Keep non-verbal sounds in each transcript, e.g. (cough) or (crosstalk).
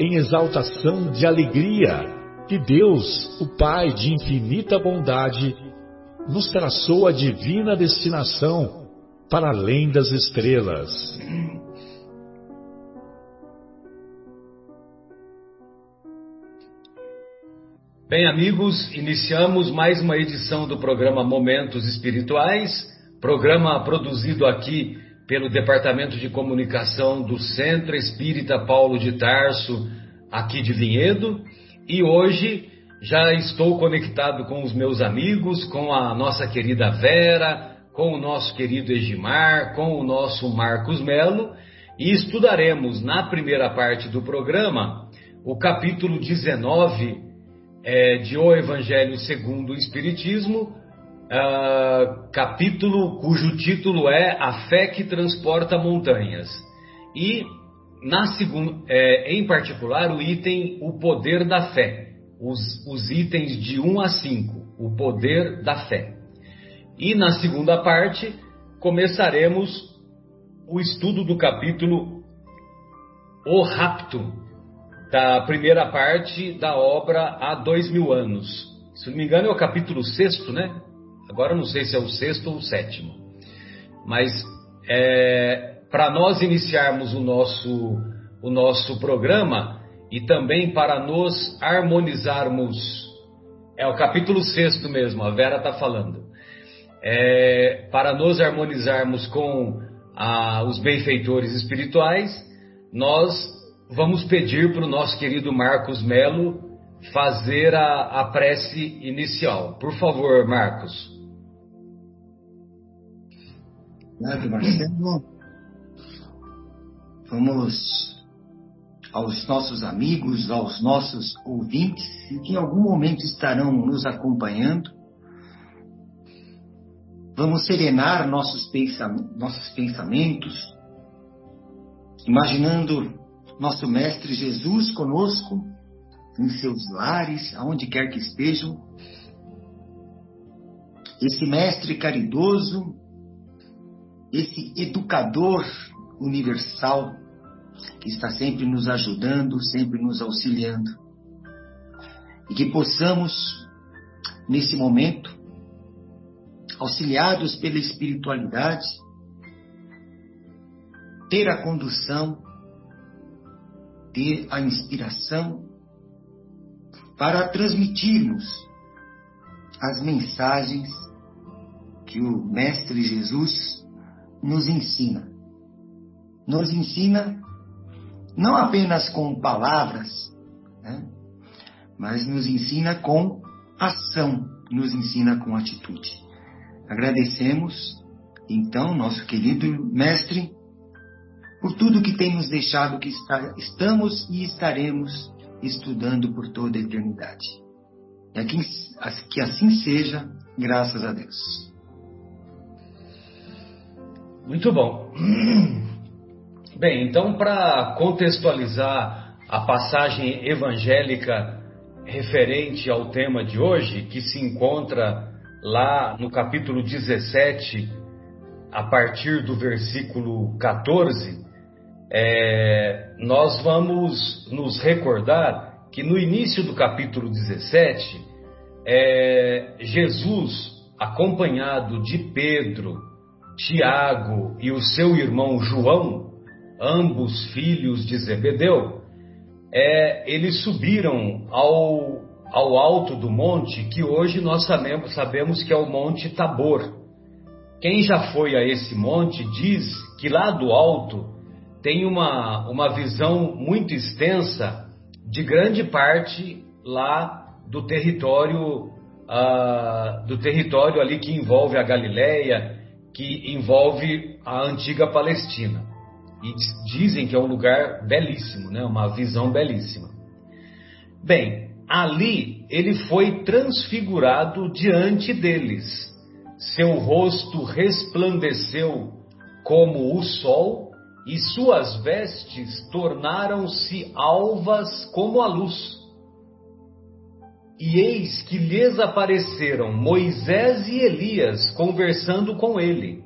em exaltação de alegria que Deus, o Pai de infinita bondade, nos traçou a divina destinação para além das estrelas. Bem, amigos, iniciamos mais uma edição do programa Momentos Espirituais, programa produzido aqui pelo Departamento de Comunicação do Centro Espírita Paulo de Tarso, aqui de Vinhedo, e hoje já estou conectado com os meus amigos, com a nossa querida Vera, com o nosso querido Egimar, com o nosso Marcos Melo, e estudaremos na primeira parte do programa o capítulo 19 é, de O Evangelho segundo o Espiritismo, uh, capítulo cujo título é A Fé que Transporta Montanhas. E, na segunda, é, em particular, o item O Poder da Fé. Os, os itens de 1 a 5, O Poder da Fé. E na segunda parte, começaremos o estudo do capítulo O Rapto, da primeira parte da obra Há Dois Mil Anos. Se não me engano, é o capítulo sexto, né? Agora não sei se é o sexto ou o sétimo. Mas é, para nós iniciarmos o nosso, o nosso programa e também para nos harmonizarmos, é o capítulo sexto mesmo, a Vera está falando. É, para nos harmonizarmos com a, os benfeitores espirituais, nós vamos pedir para o nosso querido Marcos Melo fazer a, a prece inicial. Por favor, Marcos. Marcelo. Vamos aos nossos amigos, aos nossos ouvintes, que em algum momento estarão nos acompanhando. Vamos serenar nossos, pensamentos, imaginando nosso Mestre Jesus conosco, em seus lares, aonde quer que estejam. Esse Mestre caridoso, esse educador universal que está sempre nos ajudando, sempre nos auxiliando. E que possamos, nesse momento, auxiliados pela espiritualidade, ter a condução, ter a inspiração para transmitirmos as mensagens que o Mestre Jesus nos ensina. Nos ensina não apenas com palavras, né? mas nos ensina com ação, nos ensina com atitude. Agradecemos, então, nosso querido Mestre, por tudo que tem nos deixado que está, estamos e estaremos estudando por toda a eternidade. E que assim seja, graças a Deus. Muito bom. (clears throat) Bem, então, para contextualizar a passagem evangélica referente ao tema de hoje, que se encontra lá no capítulo 17, a partir do versículo 14, é, nós vamos nos recordar que no início do capítulo 17, é, Jesus, acompanhado de Pedro, Tiago e o seu irmão João, ambos filhos de Zebedeu, é, eles subiram ao, ao alto do monte, que hoje nós sabemos, sabemos que é o Monte Tabor. Quem já foi a esse monte diz que lá do alto tem uma, uma visão muito extensa de grande parte lá do território uh, do território ali que envolve a Galileia, que envolve a antiga Palestina. E dizem que é um lugar belíssimo, né? uma visão belíssima. Bem, ali ele foi transfigurado diante deles. Seu rosto resplandeceu como o sol e suas vestes tornaram-se alvas como a luz. E eis que lhes apareceram Moisés e Elias conversando com ele.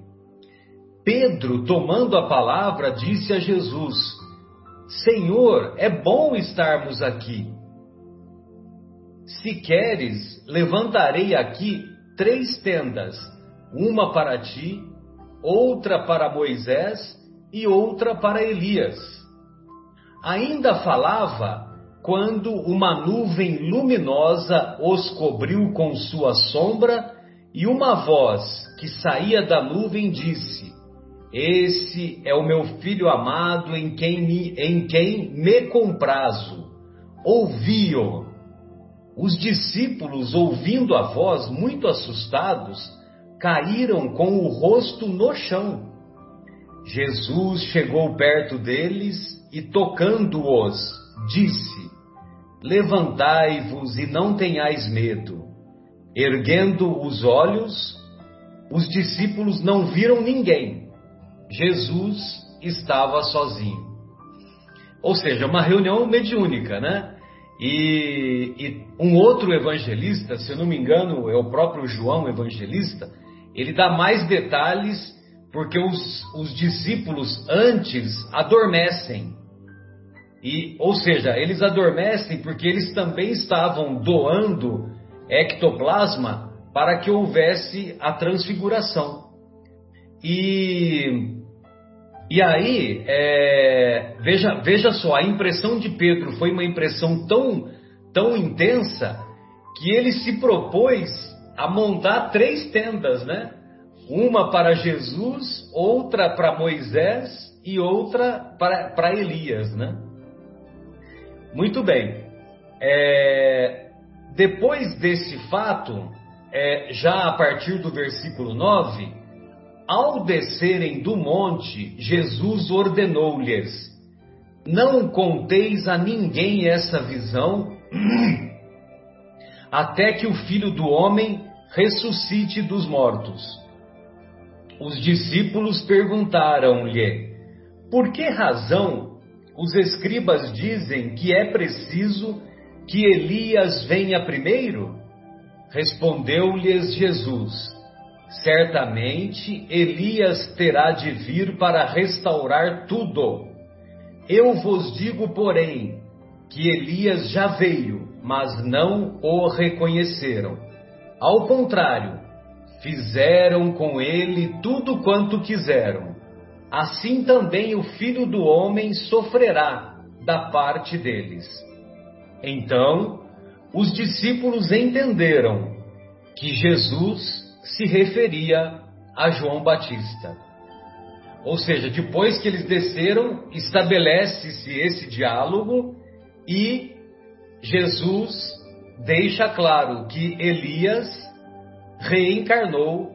Pedro, tomando a palavra, disse a Jesus: Senhor, é bom estarmos aqui. Se queres, levantarei aqui três tendas: uma para ti, outra para Moisés e outra para Elias. Ainda falava quando uma nuvem luminosa os cobriu com sua sombra e uma voz que saía da nuvem disse: Esse é o meu filho amado em quem me, em quem me comprazo. Ouvi-o. Os discípulos, ouvindo a voz, muito assustados, caíram com o rosto no chão. Jesus chegou perto deles e, tocando-os, disse: Levantai-vos e não tenhais medo. Erguendo os olhos, os discípulos não viram ninguém. Jesus estava sozinho. Ou seja, uma reunião mediúnica, né? E, e, um outro evangelista, se eu não me engano, é o próprio João Evangelista, ele dá mais detalhes porque os, os discípulos antes adormecem. E, ou seja, eles adormecem porque eles também estavam doando ectoplasma para que houvesse a transfiguração. E, e aí, é, veja, veja só, a impressão de Pedro foi uma impressão tão, tão intensa que ele se propôs a montar três tendas, né? Uma para Jesus, outra para Moisés e outra para, para Elias, né? Muito bem. É, depois desse fato, é, já a partir do versículo 9, ao descerem do monte, Jesus ordenou-lhes: Não conteis a ninguém essa visão, (clears throat) até que o filho do homem ressuscite dos mortos. Os discípulos perguntaram-lhe: Por que razão os escribas dizem que é preciso que Elias venha primeiro? Respondeu-lhes Jesus: Certamente Elias terá de vir para restaurar tudo. Eu vos digo, porém, que Elias já veio, mas não o reconheceram. Ao contrário, fizeram com ele tudo quanto quiseram assim também o filho do homem sofrerá da parte deles. Então, os discípulos entenderam que Jesus se referia a João Batista. Ou seja, depois que eles desceram, estabelece-se esse diálogo e Jesus deixa claro que Elias reencarnou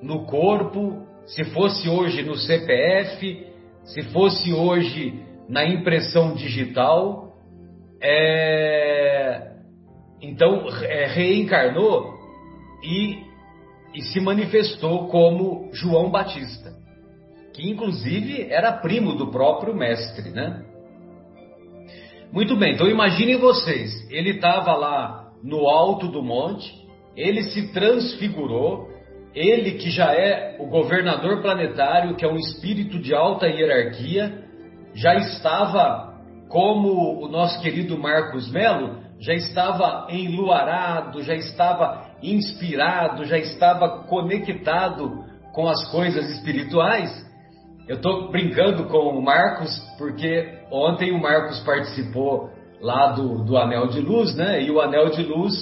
no corpo se fosse hoje no CPF, se fosse hoje na impressão digital, é, então é, reencarnou e, e se manifestou como João Batista, que inclusive era primo do próprio mestre, né? Muito bem, então imaginem vocês, ele estava lá no alto do monte, ele se transfigurou, ele que já é o governador planetário, que é um espírito de alta hierarquia, já estava, como o nosso querido Marcos Melo, já estava enluarado, já estava inspirado, já estava conectado com as coisas espirituais. Eu estou brincando com o Marcos, porque ontem o Marcos participou lá do, do anel de luz, né? E o anel de luz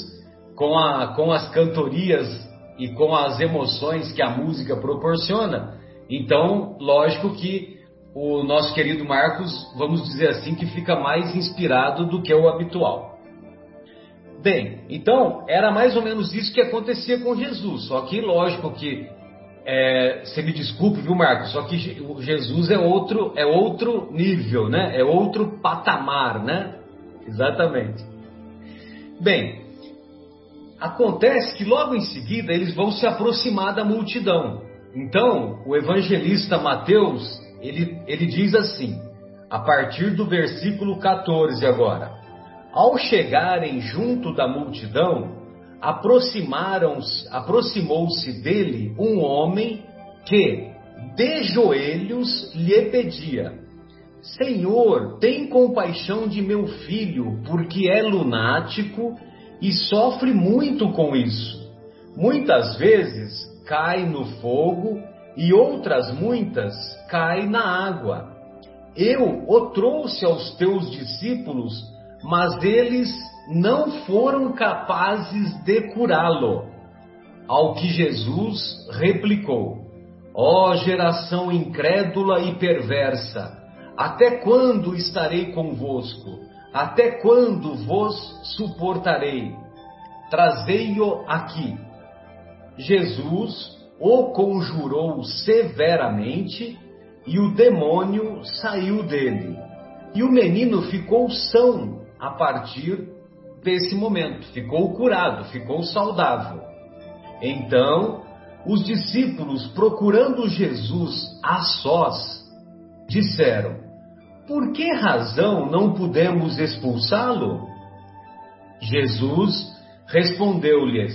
com, a, com as cantorias e com as emoções que a música proporciona. Então, lógico que o nosso querido Marcos, vamos dizer assim, que fica mais inspirado do que o habitual. Bem, então era mais ou menos isso que acontecia com Jesus. Só que, lógico que é, você me desculpe, viu, Marcos? Só que Jesus é outro, é outro nível, né? É outro patamar, né? Exatamente. Bem, acontece que logo em seguida eles vão se aproximar da multidão. Então, o evangelista Mateus, ele, ele diz assim, a partir do versículo 14 agora: Ao chegarem junto da multidão, aproximou-se dele um homem que, de joelhos, lhe pedia: Senhor, tem compaixão de meu filho, porque é lunático e sofre muito com isso. Muitas vezes cai no fogo e outras muitas cai na água. Eu o trouxe aos teus discípulos, mas eles não foram capazes de curá-lo. Ao que Jesus replicou: Ó oh, geração incrédula e perversa, até quando estarei convosco? Até quando vos suportarei? Trazei-o aqui. Jesus o conjurou severamente e o demônio saiu dele. E o menino ficou são a partir desse momento, ficou curado, ficou saudável. Então, os discípulos, procurando Jesus a sós, disseram: Por que razão não pudemos expulsá-lo? Jesus respondeu-lhes: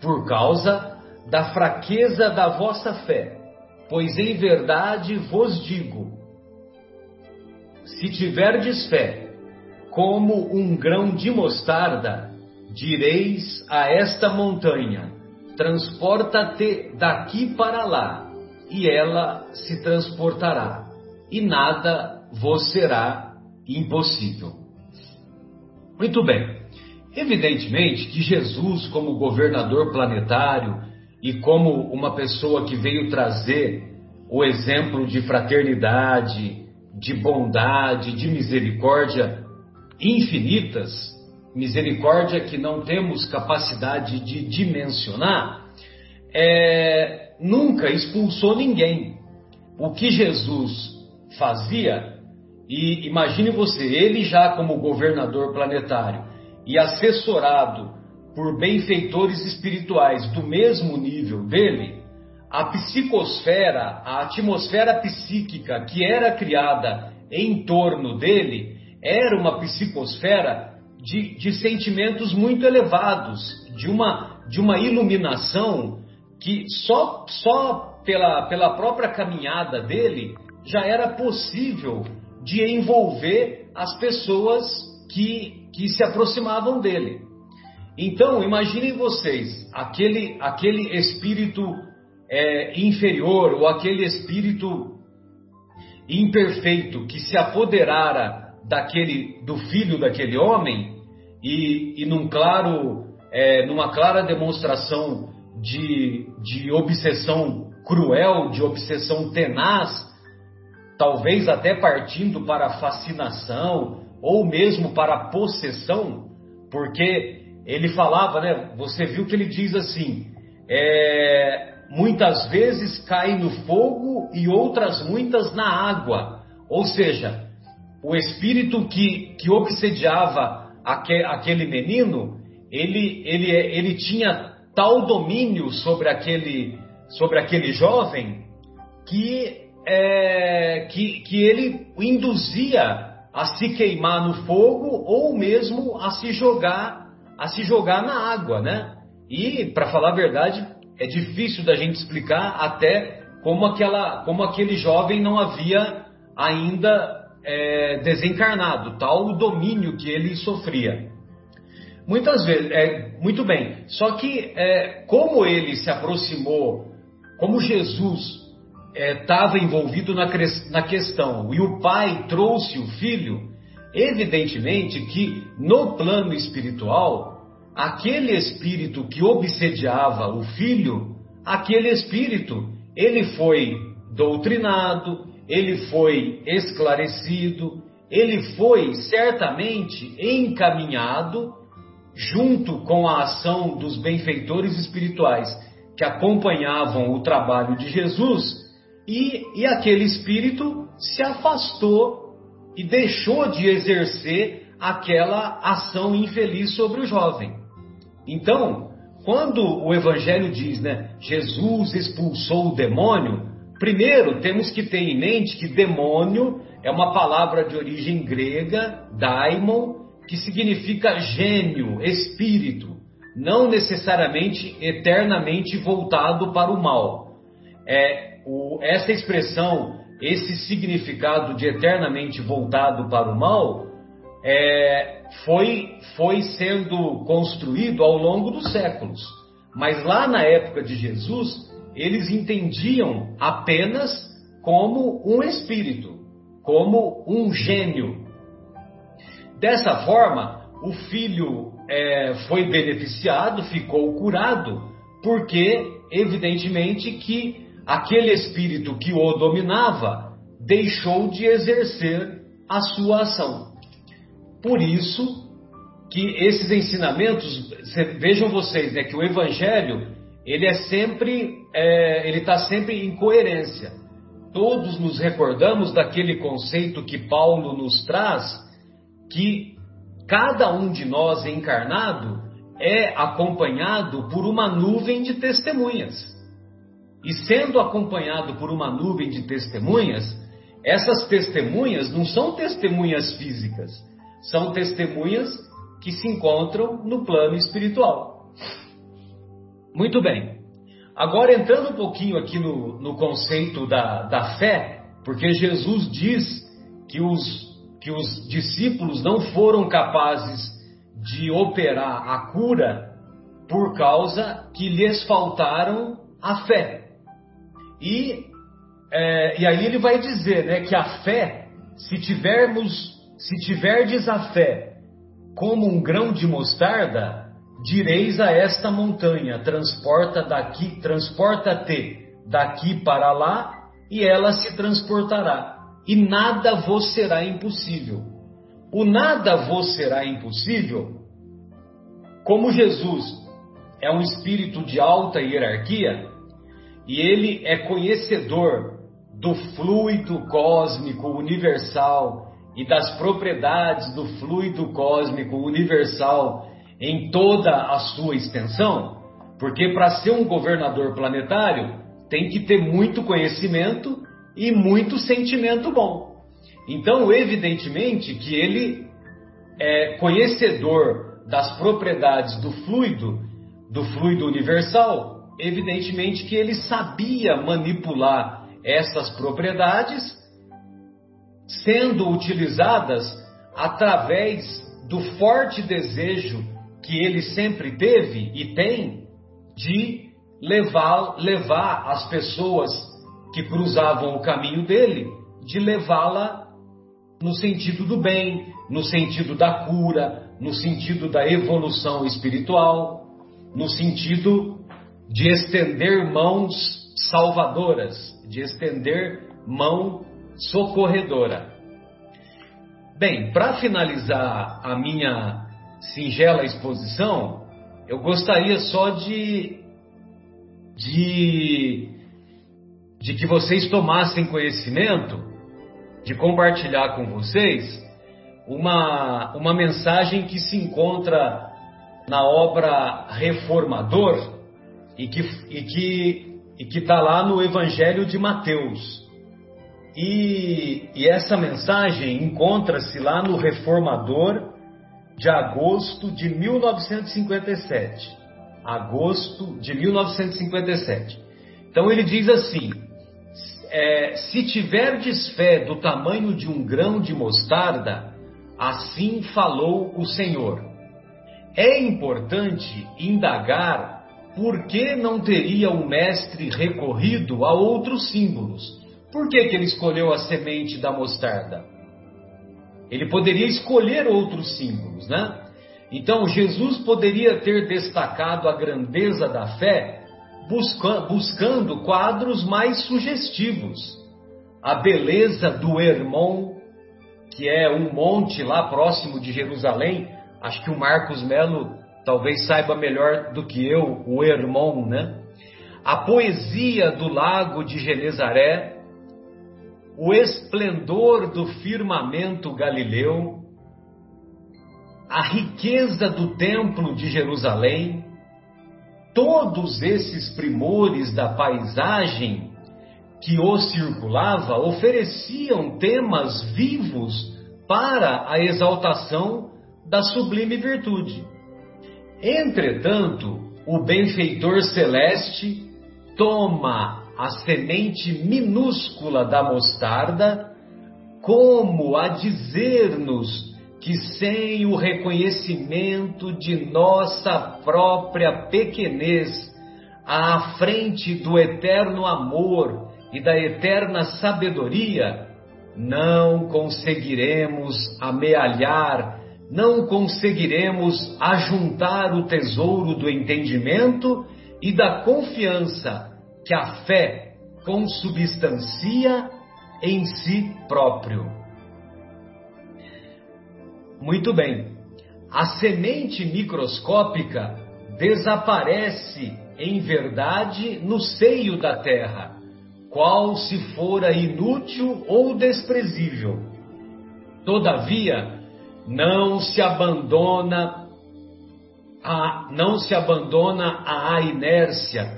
Por causa da fraqueza da vossa fé, pois em verdade vos digo: se tiverdes fé, como um grão de mostarda, direis a esta montanha: transporta-te daqui para lá, e ela se transportará, e nada vos será impossível. Muito bem. Evidentemente que Jesus, como governador planetário e como uma pessoa que veio trazer o exemplo de fraternidade, de bondade, de misericórdia infinitas, misericórdia que não temos capacidade de dimensionar, é, nunca expulsou ninguém. O que Jesus fazia, e imagine você, ele já como governador planetário e assessorado por benfeitores espirituais do mesmo nível dele, a psicosfera, a atmosfera psíquica que era criada em torno dele, era uma psicosfera de, de sentimentos muito elevados, de uma, de uma iluminação que só, só pela, pela própria caminhada dele já era possível de envolver as pessoas que, que se aproximavam dele. Então, imaginem vocês, aquele, aquele espírito é, inferior ou aquele espírito imperfeito que se apoderara daquele do filho daquele homem e, e num claro é, numa clara demonstração de, de obsessão cruel, de obsessão tenaz, talvez até partindo para a fascinação ou mesmo para a possessão, porque ele falava, né? Você viu que ele diz assim: é, muitas vezes cai no fogo e outras muitas na água, ou seja, o espírito que, que obsediava aquele menino, ele, ele, ele tinha tal domínio sobre aquele, sobre aquele jovem que, é, que, que ele induzia a se queimar no fogo ou mesmo a se jogar a se jogar na água, né? E para falar a verdade é difícil da gente explicar até como aquela como aquele jovem não havia ainda é, desencarnado, tal o domínio que ele sofria. Muitas vezes, é, muito bem, só que é, como ele se aproximou, como Jesus estava é, envolvido na, na questão. E o pai trouxe o filho, Evidentemente que no plano espiritual, aquele espírito que obsediava o filho, aquele espírito, ele foi doutrinado, ele foi esclarecido, ele foi certamente encaminhado junto com a ação dos benfeitores espirituais que acompanhavam o trabalho de Jesus, e, e aquele espírito se afastou e deixou de exercer aquela ação infeliz sobre o jovem. Então, quando o Evangelho diz, né, Jesus expulsou o demônio, primeiro temos que ter em mente que demônio é uma palavra de origem grega, daimon, que significa gênio, espírito, não necessariamente eternamente voltado para o mal. É, o, essa expressão, esse significado de eternamente voltado para o mal, é, foi, foi sendo construído ao longo dos séculos. Mas lá na época de Jesus, eles entendiam apenas como um espírito, como um gênio, Dessa forma, o filho é, foi beneficiado, ficou curado, porque, evidentemente, que aquele espírito que o dominava deixou de exercer a sua ação. Por isso que esses ensinamentos, vejam vocês, né, que o Evangelho ele é sempre, é, ele está sempre em coerência. Todos nos recordamos daquele conceito que Paulo nos traz que cada um de nós encarnado é acompanhado por uma nuvem de testemunhas. E sendo acompanhado por uma nuvem de testemunhas, essas testemunhas não são testemunhas físicas, são testemunhas que se encontram no plano espiritual. Muito bem. Agora entrando um pouquinho aqui no, no conceito da, da fé, porque Jesus diz que os que os discípulos não foram capazes de operar a cura por causa que lhes faltaram a fé. E, é, e aí ele vai dizer né, que a fé, se tivermos, se tiverdes a fé como um grão de mostarda, direis a esta montanha: transporta daqui, transporta-te daqui para lá, e ela se transportará e nada vos será impossível. O nada vos será impossível, como Jesus é um espírito de alta hierarquia e ele é conhecedor do fluido cósmico universal e das propriedades do fluido cósmico universal em toda a sua extensão, porque para ser um governador planetário tem que ter muito conhecimento e muito sentimento bom. Então, evidentemente que ele é conhecedor das propriedades do fluido, do fluido universal, evidentemente que ele sabia manipular essas propriedades, sendo utilizadas através do forte desejo que ele sempre teve e tem de levar, levar as pessoas que cruzavam o caminho dele, de levá-la no sentido do bem, no sentido da cura, no sentido da evolução espiritual, no sentido de estender mãos salvadoras, de estender mão socorredora. Bem, para finalizar a minha singela exposição, eu gostaria só de, de de que vocês tomassem conhecimento, de compartilhar com vocês uma, uma mensagem que se encontra na obra Reformador e que e que e que está lá no Evangelho de Mateus. E, e essa mensagem encontra-se lá no Reformador de agosto de 1957. Agosto de 1957. Então ele diz assim: é, se tiverdes fé do tamanho de um grão de mostarda, assim falou o Senhor. É importante indagar por que não teria o mestre recorrido a outros símbolos. Por que, que ele escolheu a semente da mostarda? Ele poderia escolher outros símbolos, né? Então, Jesus poderia ter destacado a grandeza da fé busca, buscando quadros mais sugestivos. A beleza do Hermon, que é um monte lá próximo de Jerusalém, acho que o Marcos Melo talvez saiba melhor do que eu, o Hermon, né? A poesia do lago de Genezaré, o esplendor do firmamento galileu, a riqueza do templo de Jerusalém, todos esses primores da paisagem que o circulava ofereciam temas vivos para a exaltação da sublime virtude. Entretanto, o benfeitor celeste toma a semente minúscula da mostarda como a dizer-nos que sem o reconhecimento de nossa própria pequenez à frente do eterno amor e da eterna sabedoria, não conseguiremos amealhar, não conseguiremos ajuntar o tesouro do entendimento e da confiança que a fé consubstancia em si próprio. Muito bem. A semente microscópica desaparece em verdade no seio da terra, qual se fora inútil ou desprezível. Todavia, não se abandona a, não se abandona à inércia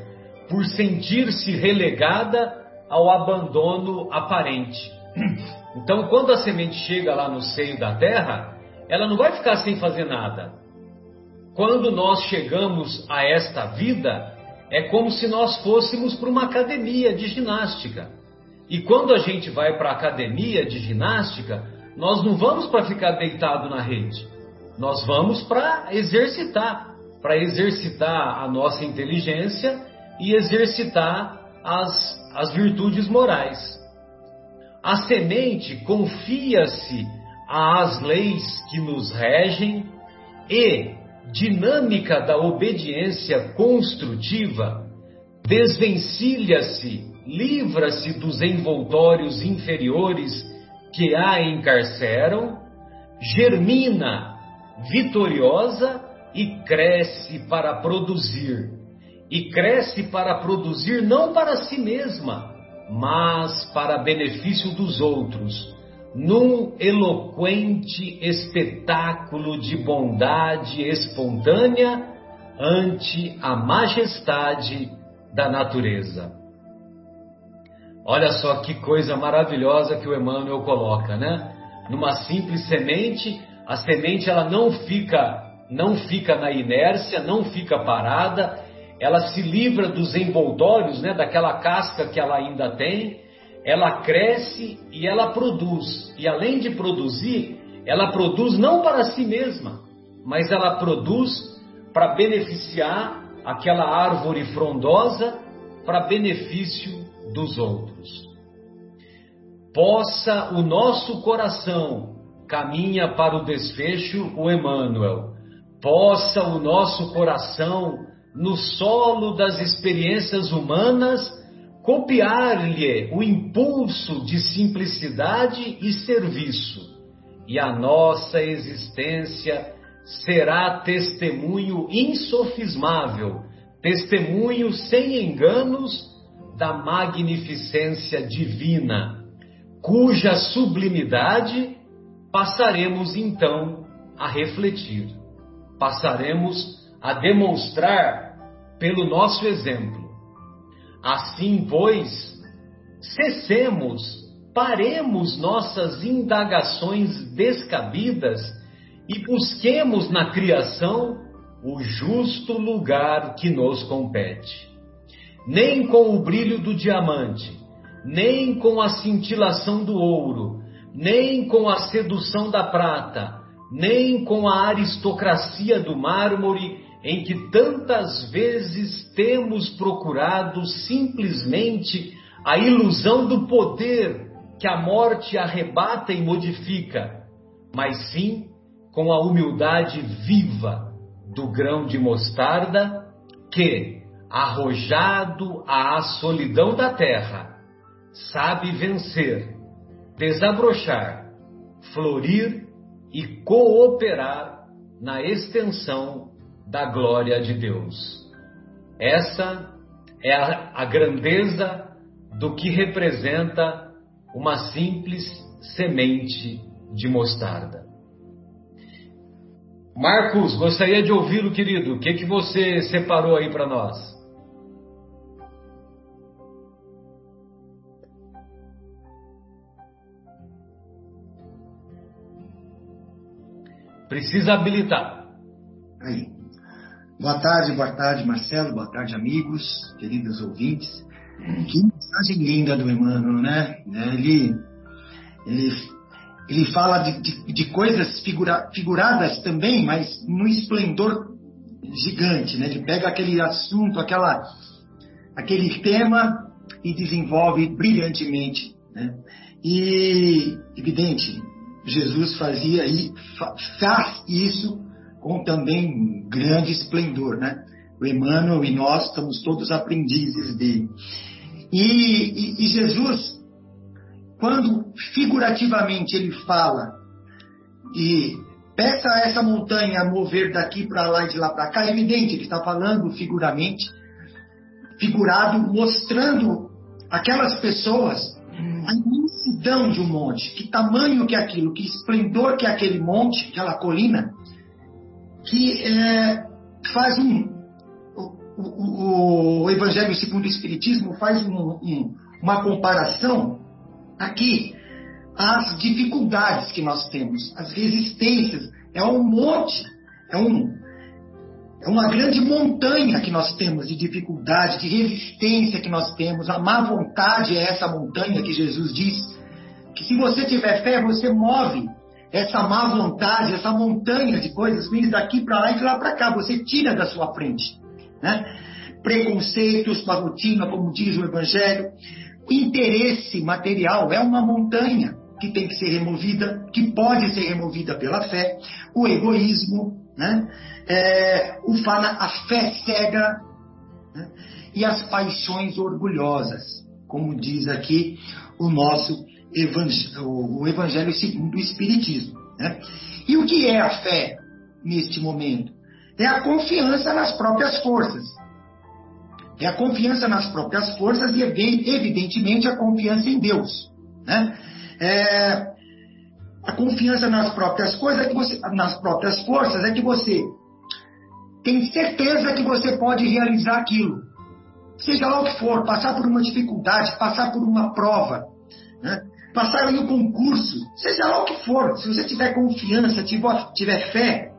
por sentir-se relegada ao abandono aparente. (clears throat) Então, quando a semente chega lá no seio da terra, ela não vai ficar sem fazer nada. Quando nós chegamos a esta vida, é como se nós fôssemos para uma academia de ginástica. E quando a gente vai para a academia de ginástica, nós não vamos para ficar deitado na rede. Nós vamos para exercitar, para exercitar a nossa inteligência e exercitar as, as virtudes morais. A semente confia-se às leis que nos regem e dinâmica da obediência construtiva, desvencilha-se, livra-se dos envoltórios inferiores que a encarceram, germina vitoriosa e cresce para produzir. E cresce para produzir não para si mesma, mas para benefício dos outros num eloquente espetáculo de bondade espontânea ante a majestade da natureza. Olha só que coisa maravilhosa que o Emmanuel coloca, né? Numa simples semente, a semente ela não fica não fica na inércia, não fica parada, ela se livra dos envoltórios, né, daquela casca que ela ainda tem, ela cresce e ela produz. E além de produzir, ela produz não para si mesma, mas ela produz para beneficiar aquela árvore frondosa, para benefício dos outros. Possa o nosso coração caminha para o desfecho, o Emmanuel. Possa o nosso coração, no solo das experiências humanas, copiar-lhe o impulso de simplicidade e serviço, e a nossa existência será testemunho insofismável, testemunho sem enganos da magnificência divina, cuja sublimidade passaremos então a refletir, passaremos a demonstrar pelo nosso exemplo Assim, pois, cessemos, paremos nossas indagações descabidas e busquemos na criação o justo lugar que nos compete. Nem com o brilho do diamante, nem com a cintilação do ouro, nem com a sedução da prata, nem com a aristocracia do mármore em que tantas vezes temos procurado simplesmente a ilusão do poder que a morte arrebata e modifica, mas sim com a humildade viva do grão de mostarda que, arrojado à solidão da terra, sabe vencer, desabrochar, florir e cooperar na extensão da glória de Deus. Essa é a, a grandeza do que representa uma simples semente de mostarda. Marcos, gostaria de ouvi-lo, querido. O que, que você separou aí para nós? Precisa habilitar. Aí. Boa tarde, boa tarde, Marcelo. Boa tarde, amigos, queridos ouvintes. Que mensagem linda do Emmanuel, né? Ele, ele, ele fala de, de, de coisas figura, figuradas também, mas num esplendor gigante, né? Ele pega aquele assunto, aquela, aquele tema e desenvolve brilhantemente, né? E, evidente, Jesus fazia e faz isso com também grande esplendor, né? O Emmanuel e nós estamos todos aprendizes dele. E, e, e Jesus, quando figurativamente ele fala e peça a essa montanha mover daqui para lá e de lá para cá, é evidente, ele está falando figuramente, figurado, mostrando aquelas pessoas a imensidão de um monte, que tamanho que é aquilo, que esplendor que é aquele monte, aquela colina, que é, faz um. O, o, o, Evangelho segundo o Espiritismo faz um, um, uma comparação aqui às dificuldades que nós temos, as resistências. É um monte, é um, é uma grande montanha que nós temos de dificuldade, de resistência que nós temos. A má vontade é essa montanha que Jesus diz que se você tiver fé, você move essa má vontade, essa montanha de coisas vem daqui para lá e de lá para cá. Você tira da sua frente. Né? Preconceitos, rotina, como diz o Evangelho. Interesse material é uma montanha que tem que ser removida, que pode ser removida pela fé. O egoísmo, né? é, o fala, a fé cega né? e as paixões orgulhosas, como diz aqui o nosso o evangelho segundo o Espiritismo. Né? E o que é a fé neste momento? É a confiança nas próprias forças. É a confiança nas próprias forças e, evidentemente, a confiança em Deus. Né? É, a confiança nas próprias coisas, é que você, nas próprias forças, é que você tem certeza que você pode realizar aquilo. Seja lá o que for, passar por uma dificuldade, passar por uma prova, né? Passar em um concurso, seja lá o que for. Se você tiver confiança, tiver, fé,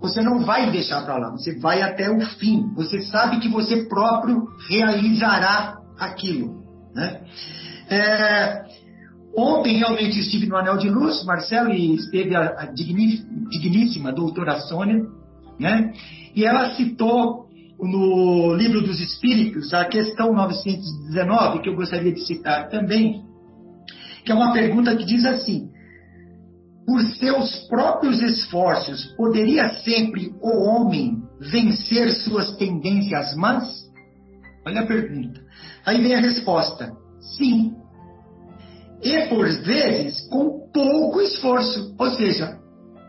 você não vai deixar para lá, você vai até o fim. Você sabe que você próprio realizará aquilo. Né? É, ontem realmente estive no Anel de Luz, Marcelo, e esteve a, a digníssima doutora Sônia, né? E ela citou no Livro dos Espíritos a questão 919, que eu gostaria de citar também, que é uma pergunta que diz assim: Por seus próprios esforços, poderia sempre o homem vencer suas tendências más? Olha a pergunta. Aí vem a resposta: sim. E por vezes com pouco esforço, ou seja,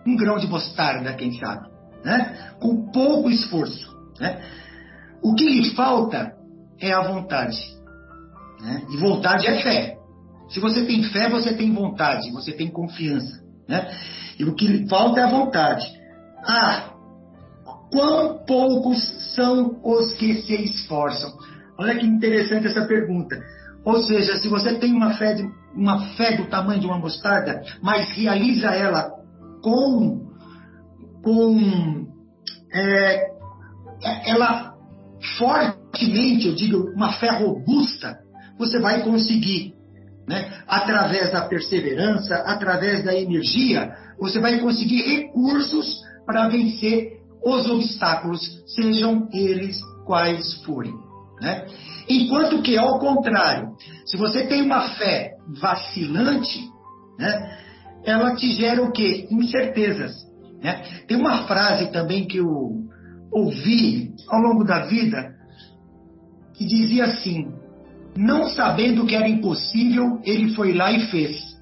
um grão de mostarda, quem sabe né? com pouco esforço. Né? O que lhe falta é a vontade. Né? E vontade é fé. Se você tem fé, você tem vontade, você tem confiança. Né? E o que lhe falta é a vontade. Ah, quão poucos são os que se esforçam? Olha que interessante essa pergunta. Ou seja, se você tem uma fé, de, uma fé do tamanho de uma mostarda, mas realiza ela com com é, ela fortemente, eu digo, uma fé robusta, você vai conseguir, né? através da perseverança, através da energia, você vai conseguir recursos para vencer os obstáculos, sejam eles quais forem. Né? Enquanto que, ao contrário, se você tem uma fé vacilante, né? ela te gera o quê? Incertezas. Né? Tem uma frase também que eu ouvi ao longo da vida que dizia assim: não sabendo que era impossível, ele foi lá e fez.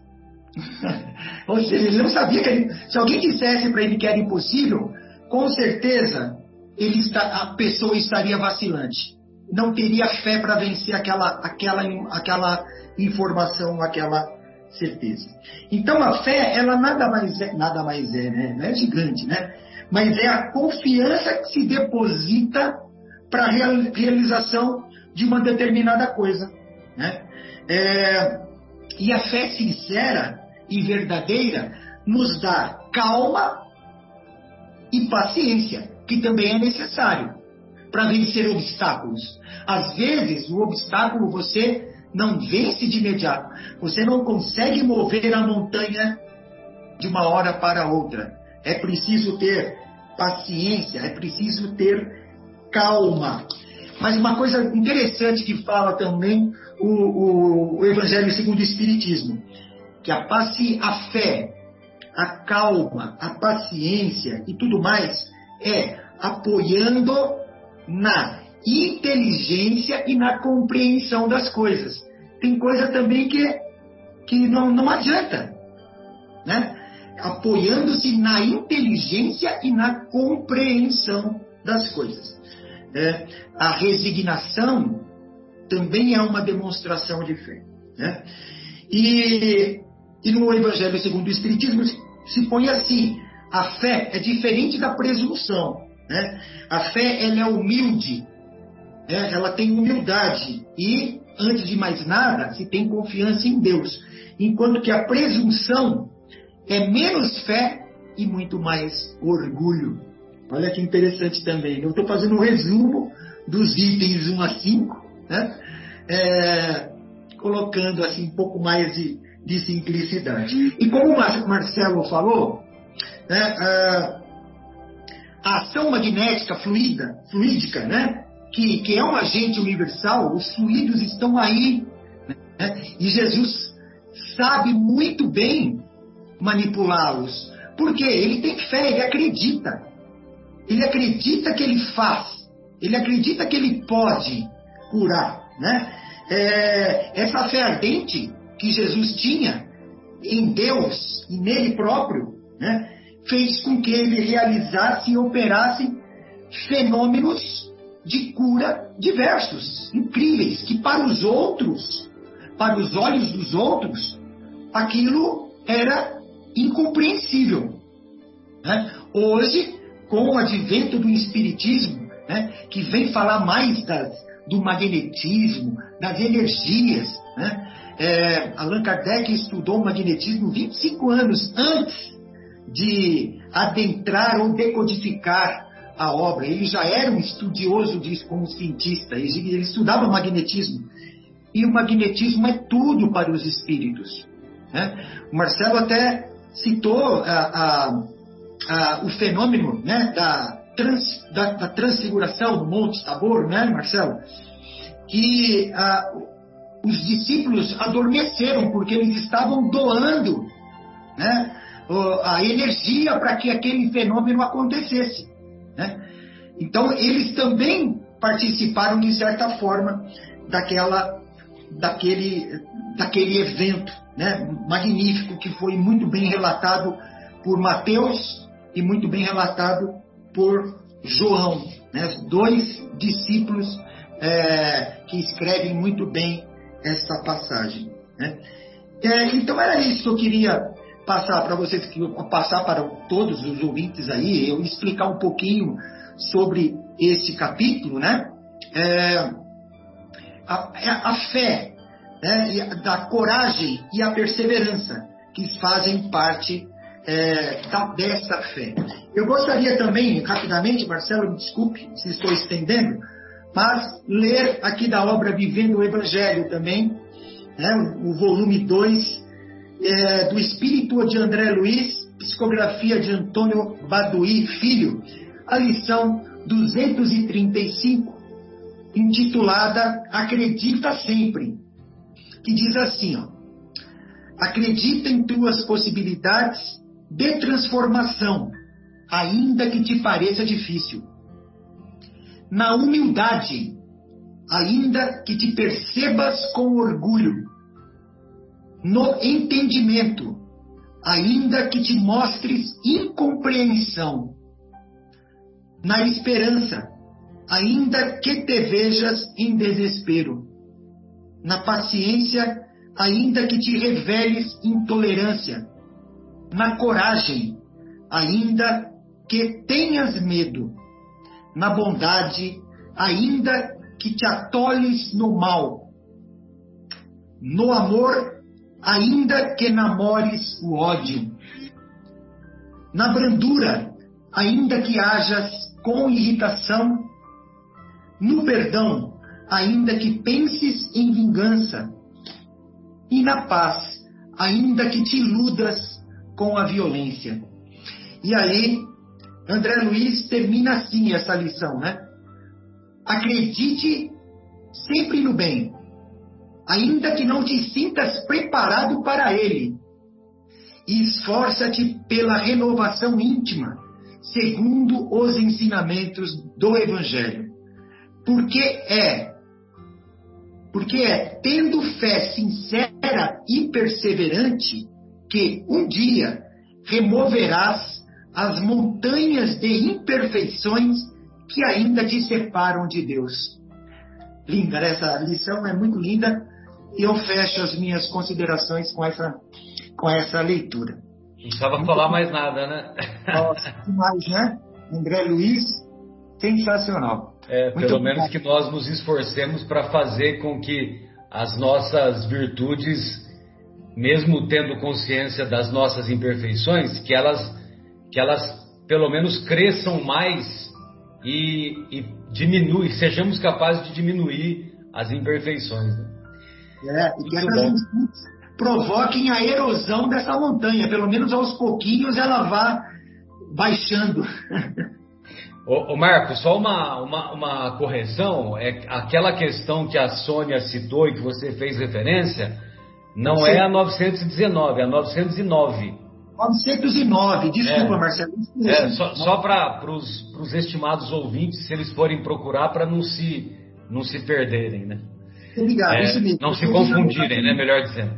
(laughs) Ou seja, ele não sabia que ele, se alguém dissesse para ele que era impossível, com certeza ele está, a pessoa estaria vacilante. Não teria fé para vencer aquela, aquela, aquela informação, aquela certeza. Então a fé, ela nada mais é, nada mais é, né? Não é gigante, né? Mas é a confiança que se deposita para a realização de uma determinada coisa, né? É, e a fé sincera e verdadeira nos dá calma e paciência, que também é necessário para vencer obstáculos. Às vezes, o obstáculo você não vence de imediato. Você não consegue mover a montanha de uma hora para outra. É preciso ter paciência, é preciso ter calma. Mas uma coisa interessante que fala também o, o, o Evangelho segundo o Espiritismo, que a, paci, a fé, a calma, a paciência e tudo mais é apoiando na inteligência e na compreensão das coisas. Tem coisa também que, que não, não adianta, né? apoiando-se na inteligência e na compreensão das coisas. É, a resignação também é uma demonstração de fé. Né? E, e no Evangelho segundo o Espiritismo se põe assim: a fé é diferente da presunção. Né? A fé ela é humilde, né? ela tem humildade e, antes de mais nada, se tem confiança em Deus. Enquanto que a presunção é menos fé e muito mais orgulho. Olha que interessante também. Eu estou fazendo um resumo dos itens 1 a 5, né? É, colocando assim um pouco mais de, de simplicidade. E como o Marcelo falou, né, a ação magnética fluida, fluídica, né, que, que é um agente universal, os fluidos estão aí. Né, e Jesus sabe muito bem manipulá-los. Porque ele tem fé, ele acredita. Ele acredita que ele faz. Ele acredita que ele pode curar. Né? É, essa fé ardente que Jesus tinha em Deus e nele próprio, né, fez com que ele realizasse e operasse fenômenos de cura diversos, incríveis, que para os outros, para os olhos dos outros, aquilo era incompreensível. Né? Hoje, com o advento do Espiritismo, né, que vem falar mais das, do magnetismo, das energias, né? É, Allan Kardec estudou magnetismo 25 anos antes de adentrar ou decodificar a obra. Ele já era um estudioso disso como cientista, ele, estudava magnetismo. E o magnetismo é tudo para os espíritos. Né? O Marcelo até citou a, a, a, o fenômeno né, da, trans, da, da, transfiguração do Monte Tabor, né, Marcelo? Que os discípulos adormeceram porque eles estavam doando né, a energia para que aquele fenômeno acontecesse. Né? Então, eles também participaram, de certa forma, daquela, daquele, daquele evento né, magnífico que foi muito bem relatado por Mateus e muito bem relatado por João, né, dois discípulos é, que escrevem muito bem essa passagem. Né. É, então era isso que eu queria passar para vocês, passar para todos os ouvintes aí, eu explicar um pouquinho sobre esse capítulo, né? É, a, a, fé né, da coragem e a perseverança que fazem parte é, dessa fé. Eu gostaria também, rapidamente, Marcelo, me desculpe se estou estendendo, mas ler aqui da obra Vivendo o Evangelho também, né, o, o volume 2, é, do Espírito de André Luiz, psicografia de Antônio Baduí Filho, a lição 235, intitulada Acredita Sempre que diz assim: ó, Acredita em tuas possibilidades de transformação, ainda que te pareça difícil. Na humildade, ainda que te percebas com orgulho. No entendimento, ainda que te mostres incompreensão. Na esperança, ainda que te vejas em desespero. Na paciência, ainda que te reveles intolerância. Na coragem, ainda que tenhas medo. Na bondade, ainda que te atoles no mal. No amor, ainda que namores o ódio. Na brandura, ainda que hajas com irritação. No perdão, ainda que penses em vingança. E na paz, ainda que te iludas com a violência. E aí, André Luiz termina assim essa lição, né? Acredite sempre no bem, ainda que não te sintas preparado para ele. E esforça-te pela renovação íntima, segundo os ensinamentos do Evangelho. Porque é, porque é tendo fé sincera e perseverante que um dia removerás as montanhas de imperfeições que ainda te separam de Deus. Linda, essa lição é muito linda e eu fecho as minhas considerações com essa, com essa leitura. Não precisava muito falar bom. mais nada, né? Nossa, demais, né? André Luiz, sensacional. É, pelo menos que nós nos esforcemos para fazer com que as nossas virtudes, mesmo tendo consciência das nossas imperfeições, que elas, que elas pelo menos cresçam mais e, e diminui, sejamos capazes de diminuir as imperfeições. Né? É, e que essas provoquem a erosão dessa montanha, pelo menos aos pouquinhos ela vá baixando. Ô, ô Marcos, só uma, uma, uma, correção, é aquela questão que a Sônia citou e que você fez referência, não é a 919, é a 909. 909, desculpa, é, Marcelo. É, só, só para os estimados ouvintes, se eles forem procurar, para não se, não se perderem, né? Obrigado, é, isso mesmo. Não se confundirem, né? Melhor dizendo.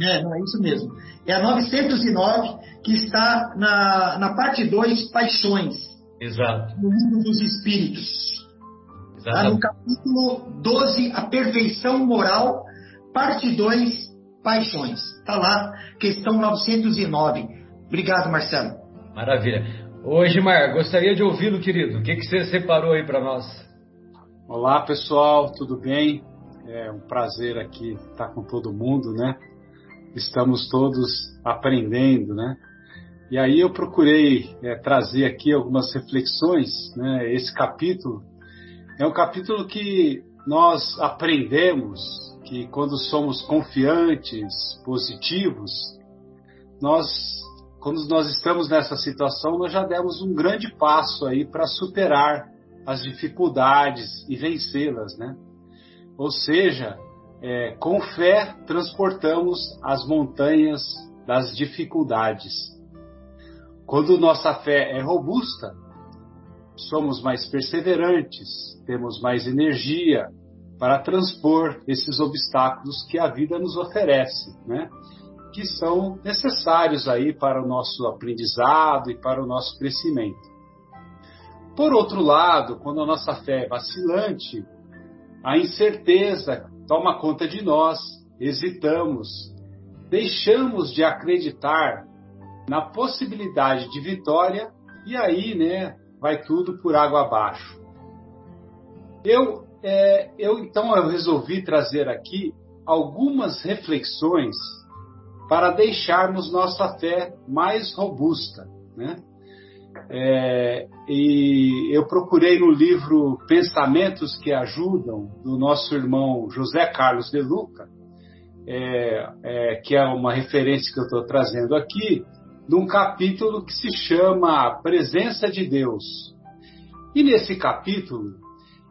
É, não é isso mesmo. É a 909 que está na, na parte 2, Paixões. Exato. No livro dos Espíritos. Exato. Tá no capítulo 12, A Perfeição Moral, parte 2, Paixões. Está lá, questão 909. Obrigado, Marcelo. Maravilha. Hoje, Mar, gostaria de ouvi-lo, querido. O que, que você separou aí para nós? Olá, pessoal, tudo bem? É um prazer aqui estar com todo mundo, né? Estamos todos aprendendo, né? E aí eu procurei é, trazer aqui algumas reflexões, né? Esse capítulo é um capítulo que nós aprendemos que quando somos confiantes, positivos, nós, quando nós estamos nessa situação, nós já demos um grande passo aí para superar as dificuldades e vencê-las, né? Ou seja, é, com fé transportamos as montanhas das dificuldades. Quando nossa fé é robusta, somos mais perseverantes, temos mais energia, para transpor esses obstáculos que a vida nos oferece, né? que são necessários aí para o nosso aprendizado e para o nosso crescimento. Por outro lado, quando a nossa fé é vacilante, a incerteza toma conta de nós, hesitamos, deixamos de acreditar na possibilidade de vitória e aí, né, vai tudo por água abaixo. Eu é, eu então eu resolvi trazer aqui algumas reflexões para deixarmos nossa fé mais robusta, né? É, e eu procurei no livro Pensamentos que Ajudam, do nosso irmão José Carlos de Luca, é, é, que é uma referência que eu estou trazendo aqui, num capítulo que se chama Presença de Deus. E nesse capítulo,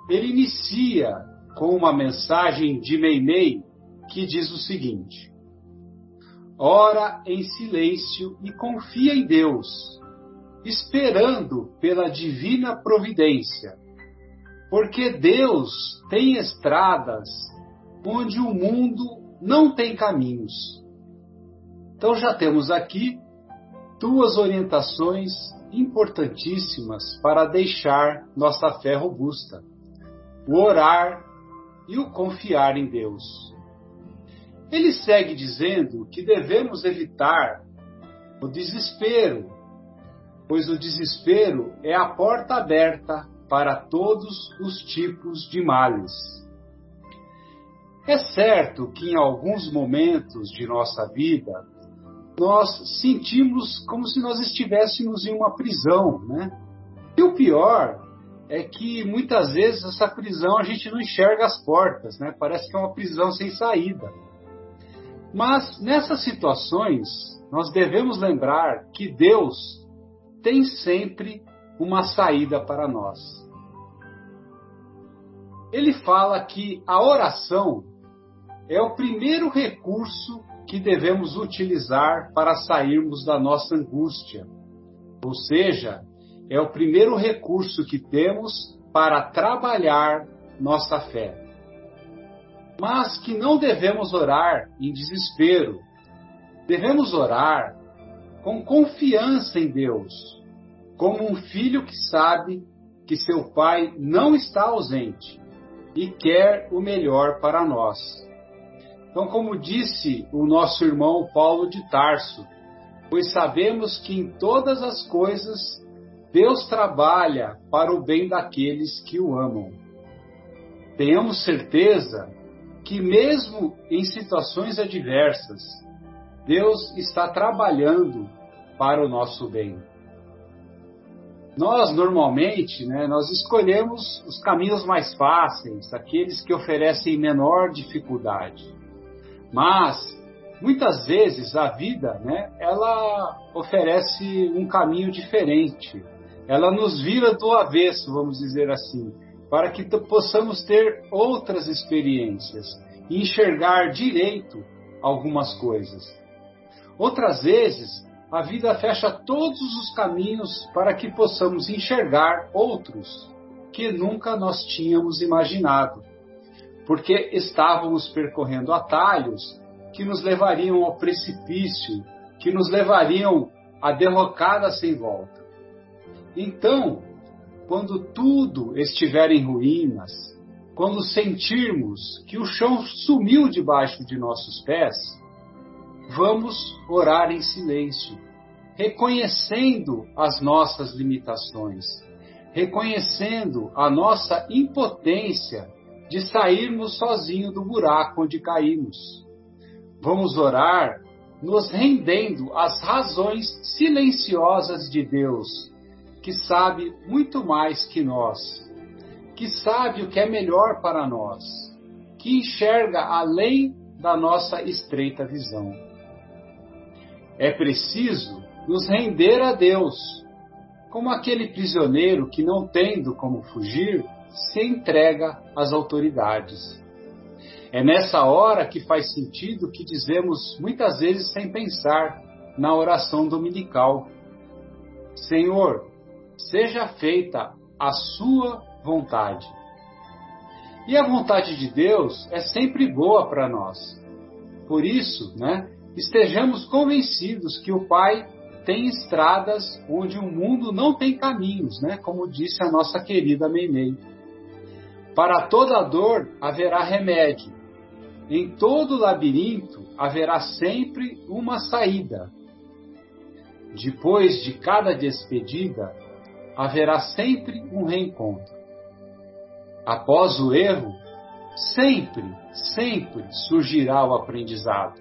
ele inicia com uma mensagem de Meimei que diz o seguinte: ora em silêncio e confia em Deus, esperando pela divina providência. Porque Deus tem estradas onde o mundo não tem caminhos. Então já temos aqui duas orientações importantíssimas para deixar nossa fé robusta: o orar e o confiar em Deus. Ele segue dizendo que devemos evitar o desespero, pois o desespero é a porta aberta para todos os tipos de males. É certo que em alguns momentos de nossa vida nós sentimos como se nós estivéssemos em uma prisão, né? E o pior é que muitas vezes essa prisão a gente não enxerga as portas, né? Parece que é uma prisão sem saída. Mas nessas situações, nós devemos lembrar que Deus tem sempre uma saída para nós. Ele fala que a oração é o primeiro recurso que devemos utilizar para sairmos da nossa angústia. Ou seja, é o primeiro recurso que temos para trabalhar nossa fé. Mas que não devemos orar em desespero. Devemos orar com confiança em Deus, como um filho que sabe que seu pai não está ausente e quer o melhor para nós. Então, como disse o nosso irmão Paulo de Tarso, pois sabemos que em todas as coisas Deus trabalha para o bem daqueles que o amam. Tenhamos certeza que, mesmo em situações adversas, Deus está trabalhando para o nosso bem. Nós, normalmente, né, nós escolhemos os caminhos mais fáceis, aqueles que oferecem menor dificuldade. Mas, muitas vezes, a vida, né, ela oferece um caminho diferente. Ela nos vira do avesso, vamos dizer assim, para que possamos ter outras experiências e enxergar direito algumas coisas. Outras vezes, a vida fecha todos os caminhos para que possamos enxergar outros que nunca nós tínhamos imaginado porque estávamos percorrendo atalhos que nos levariam ao precipício, que nos levariam à derrocada sem volta. Então, quando tudo estiver em ruínas, quando sentirmos que o chão sumiu debaixo de nossos pés, vamos orar em silêncio, reconhecendo as nossas limitações, reconhecendo a nossa impotência de sairmos sozinhos do buraco onde caímos. Vamos orar nos rendendo às razões silenciosas de Deus, que sabe muito mais que nós, que sabe o que é melhor para nós, que enxerga além da nossa estreita visão. É preciso nos render a Deus, como aquele prisioneiro que, não tendo como fugir, se entrega às autoridades. É nessa hora que faz sentido que dizemos muitas vezes sem pensar na oração dominical: Senhor, seja feita a sua vontade. E a vontade de Deus é sempre boa para nós. Por isso, né, estejamos convencidos que o Pai tem estradas onde o mundo não tem caminhos, né, como disse a nossa querida Meimei. Para toda dor haverá remédio. Em todo labirinto haverá sempre uma saída. Depois de cada despedida, haverá sempre um reencontro. Após o erro, sempre, sempre surgirá o aprendizado.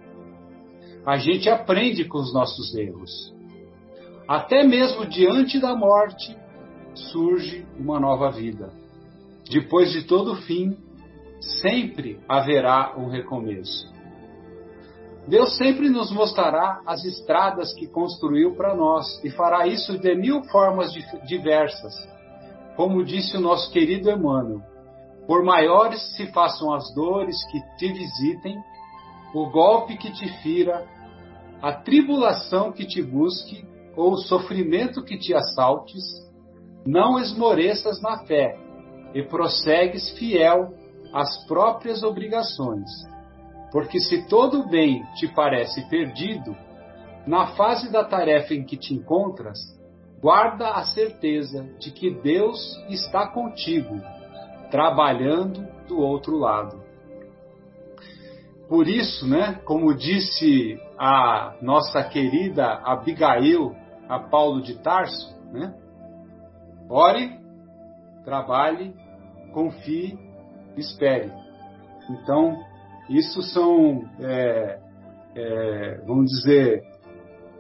A gente aprende com os nossos erros. Até mesmo diante da morte, surge uma nova vida. Depois de todo fim, sempre haverá um recomeço. Deus sempre nos mostrará as estradas que construiu para nós e fará isso de mil formas diversas. Como disse o nosso querido Emmanuel, por maiores se façam as dores que te visitem, o golpe que te fira, a tribulação que te busque ou o sofrimento que te assaltes, não esmoreças na fé e prossegues fiel às próprias obrigações. Porque se todo bem te parece perdido, na fase da tarefa em que te encontras, guarda a certeza de que Deus está contigo, trabalhando do outro lado. Por isso, né, como disse a nossa querida Abigail a Paulo de Tarso, né? Ore, trabalhe, confie, espere. Então, isso são, é, é, vamos dizer,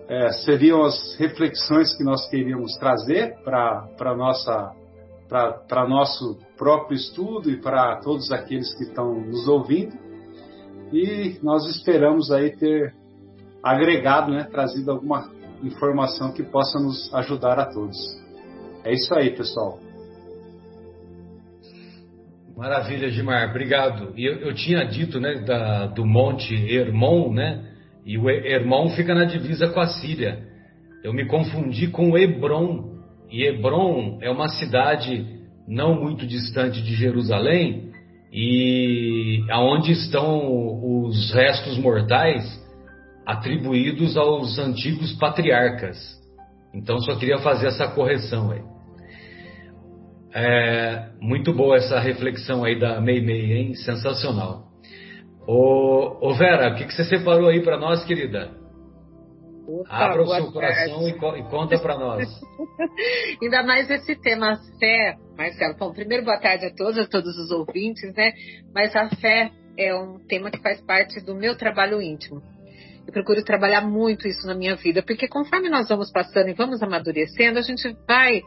é, seriam as reflexões que nós queríamos trazer para nossa para nosso próprio estudo e para todos aqueles que estão nos ouvindo. E nós esperamos aí ter agregado, né, trazido alguma informação que possa nos ajudar a todos. É isso aí, pessoal. Maravilha, Gilmar, obrigado. E eu, eu tinha dito, né, da, do Monte Hermon, né, e o Hermon fica na divisa com a Síria. Eu me confundi com Hebron, e Hebron é uma cidade não muito distante de Jerusalém, e aonde estão os restos mortais atribuídos aos antigos patriarcas. Então só queria fazer essa correção aí. É, muito boa essa reflexão aí da Mei Mei, hein? Sensacional. Ô, ô Vera, o que, que você separou aí para nós, querida? Opa, Abra o seu coração e, e, conta para nós. (laughs) Ainda mais esse tema fé, Marcelo. Bom, primeiro boa tarde a todos, a todos os ouvintes, né? Mas a fé é um tema que faz parte do meu trabalho íntimo. Eu procuro trabalhar muito isso na minha vida, porque conforme nós vamos passando e vamos amadurecendo, a gente vai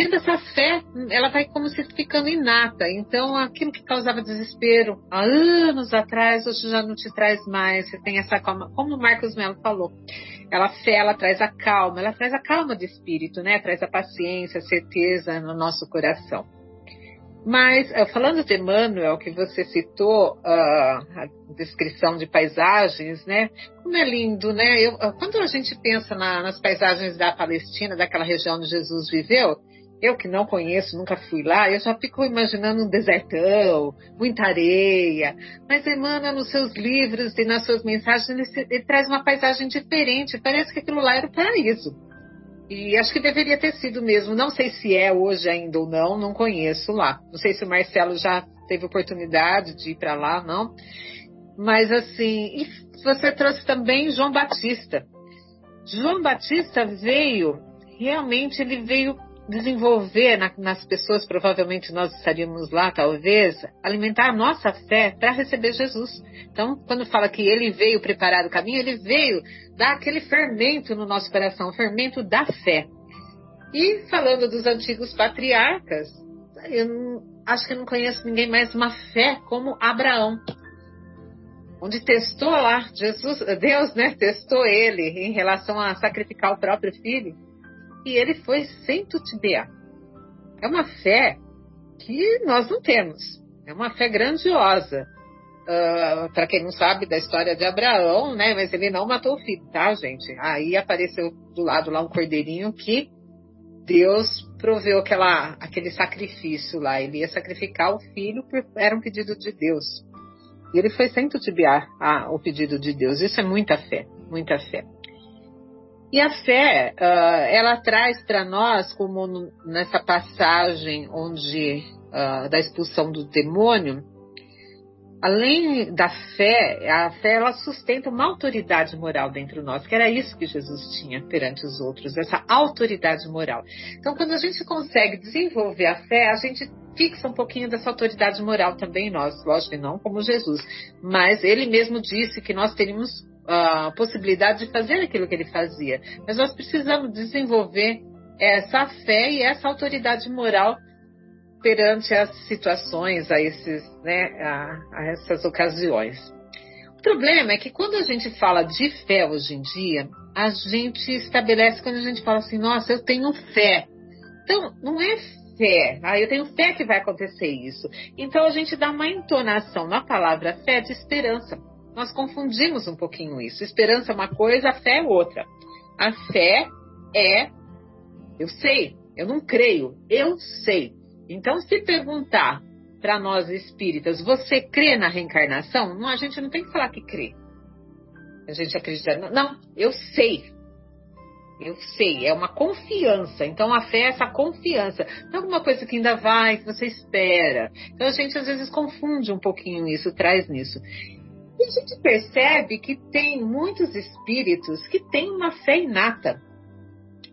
tendo essa fé, ela vai como se ficando inata. Então, aquilo que causava desespero há anos atrás, hoje já não te traz mais. Você tem essa calma, como o Marcos Melo falou. Ela fé, ela traz a calma, ela traz a calma de espírito, né? Traz a paciência, a certeza no nosso coração. Mas, eh, falando de Emmanuel, que você citou, uh, a descrição de paisagens, né? Como é lindo, né? Eu, ah, quando a gente pensa na, nas paisagens da Palestina, daquela região onde Jesus viveu, eu que não conheço, nunca fui lá, eu já fico imaginando um desertão, muita areia. Mas Emmanuel, nos seus livros e nas suas mensagens, ele, ele traz uma paisagem diferente. Parece que aquilo lá era o paraíso. E acho que deveria ter sido mesmo. Não sei se é hoje ainda ou não, não conheço lá. Não sei se o Marcelo já teve oportunidade de ir para lá, não. Mas assim, e você trouxe também João Batista. João Batista veio, realmente ele veio desenvolver na, nas pessoas, provavelmente nós estaríamos lá, talvez, alimentar a nossa fé para receber Jesus. Então, quando fala que ele veio preparar o caminho, ele veio dar aquele fermento no nosso coração, o fermento da fé. E falando dos antigos patriarcas, eu não, acho que eu não conheço ninguém mais uma fé como Abraão. Onde testou lá, Jesus, Deus, né, testou ele em relação a sacrificar o próprio filho e ele foi sem titubear. É uma fé que nós não temos. É uma fé grandiosa. Uh, ah, para quem não sabe da história de Abraão, né? Mas ele não matou o filho, tá, gente? Aí apareceu do lado lá um cordeirinho que Deus proveu aquela, aquele sacrifício lá. Ele ia sacrificar o filho, era um pedido de Deus. E ele foi sem titubear ah, o pedido de Deus. Isso é muita fé, muita fé. E a fé, uh, ela traz para nós, como nessa passagem onde uh, da expulsão do demônio, além da fé, a fé ela sustenta uma autoridade moral dentro de nós, que era isso que Jesus tinha perante os outros, essa autoridade moral. Então, quando a gente consegue desenvolver a fé, a gente fixa um pouquinho dessa autoridade moral também em nós, lógico que não como Jesus, mas ele mesmo disse que nós teríamos a possibilidade de fazer aquilo que ele fazia. Mas nós precisamos desenvolver essa fé e essa autoridade moral perante as situações, a, esses, né, a, a essas ocasiões. O problema é que quando a gente fala de fé hoje em dia, a gente estabelece quando a gente fala assim, nossa, eu tenho fé. Então, não é fé, ah, eu tenho fé que vai acontecer isso. Então a gente dá uma entonação na palavra fé de esperança. Nós confundimos um pouquinho isso. Esperança é uma coisa, a fé é outra. A fé é eu sei, eu não creio, eu sei. Então, se perguntar para nós espíritas, você crê na reencarnação? Não, a gente não tem que falar que crê. A gente acredita. Não, eu sei. Eu sei, é uma confiança. Então a fé é essa confiança. Não é alguma coisa que ainda vai, que você espera. Então a gente às vezes confunde um pouquinho isso, traz nisso. E a gente percebe que tem muitos espíritos que têm uma fé inata.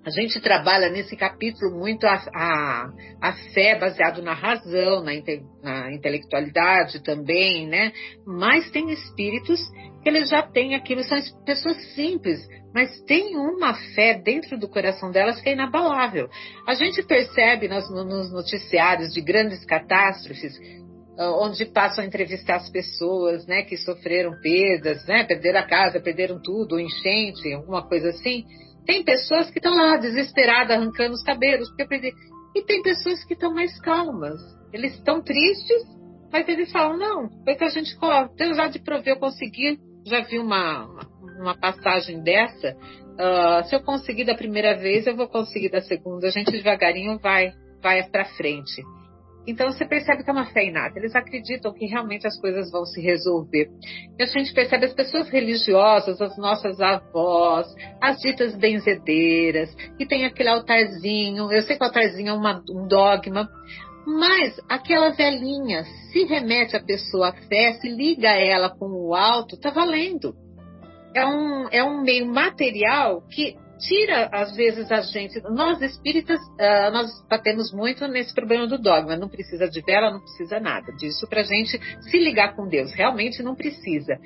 A gente trabalha nesse capítulo muito a, a, a fé baseado na razão, na, inte, na, intelectualidade também, né? Mas tem espíritos que eles já têm aquilo, são pessoas simples, mas tem uma fé dentro do coração delas que é inabalável. A gente percebe nos, noticiários de grandes catástrofes onde passam a entrevistar as pessoas, né, que sofreram perdas, né, perderam a casa, perderam tudo, enchente, alguma coisa assim. Tem pessoas que estão lá desesperadas, arrancando os cabelos, porque perdi. E tem pessoas que estão mais calmas. Eles estão tristes, mas eles falam, não, foi que a gente, Deus já de prover, eu consegui, já vi uma, uma passagem dessa, uh, se eu conseguir da primeira vez, eu vou conseguir da segunda, a gente devagarinho vai, vai para frente. Então você percebe que é uma fé inata. Eles acreditam que realmente as coisas vão se resolver. E a gente percebe as pessoas religiosas, as nossas avós, as ditas benzedeiras, que tem aquele altarzinho. Eu sei que o altarzinho é uma, um dogma, mas aquela velhinha se remete à pessoa à fé, se liga a ela com o alto, tá valendo. É um, é um meio material que tira, às vezes, a gente. Nós espíritas, uh, nós batemos muito nesse problema do dogma. Não precisa de vela, não precisa nada disso para a gente se ligar com Deus. Realmente não precisa.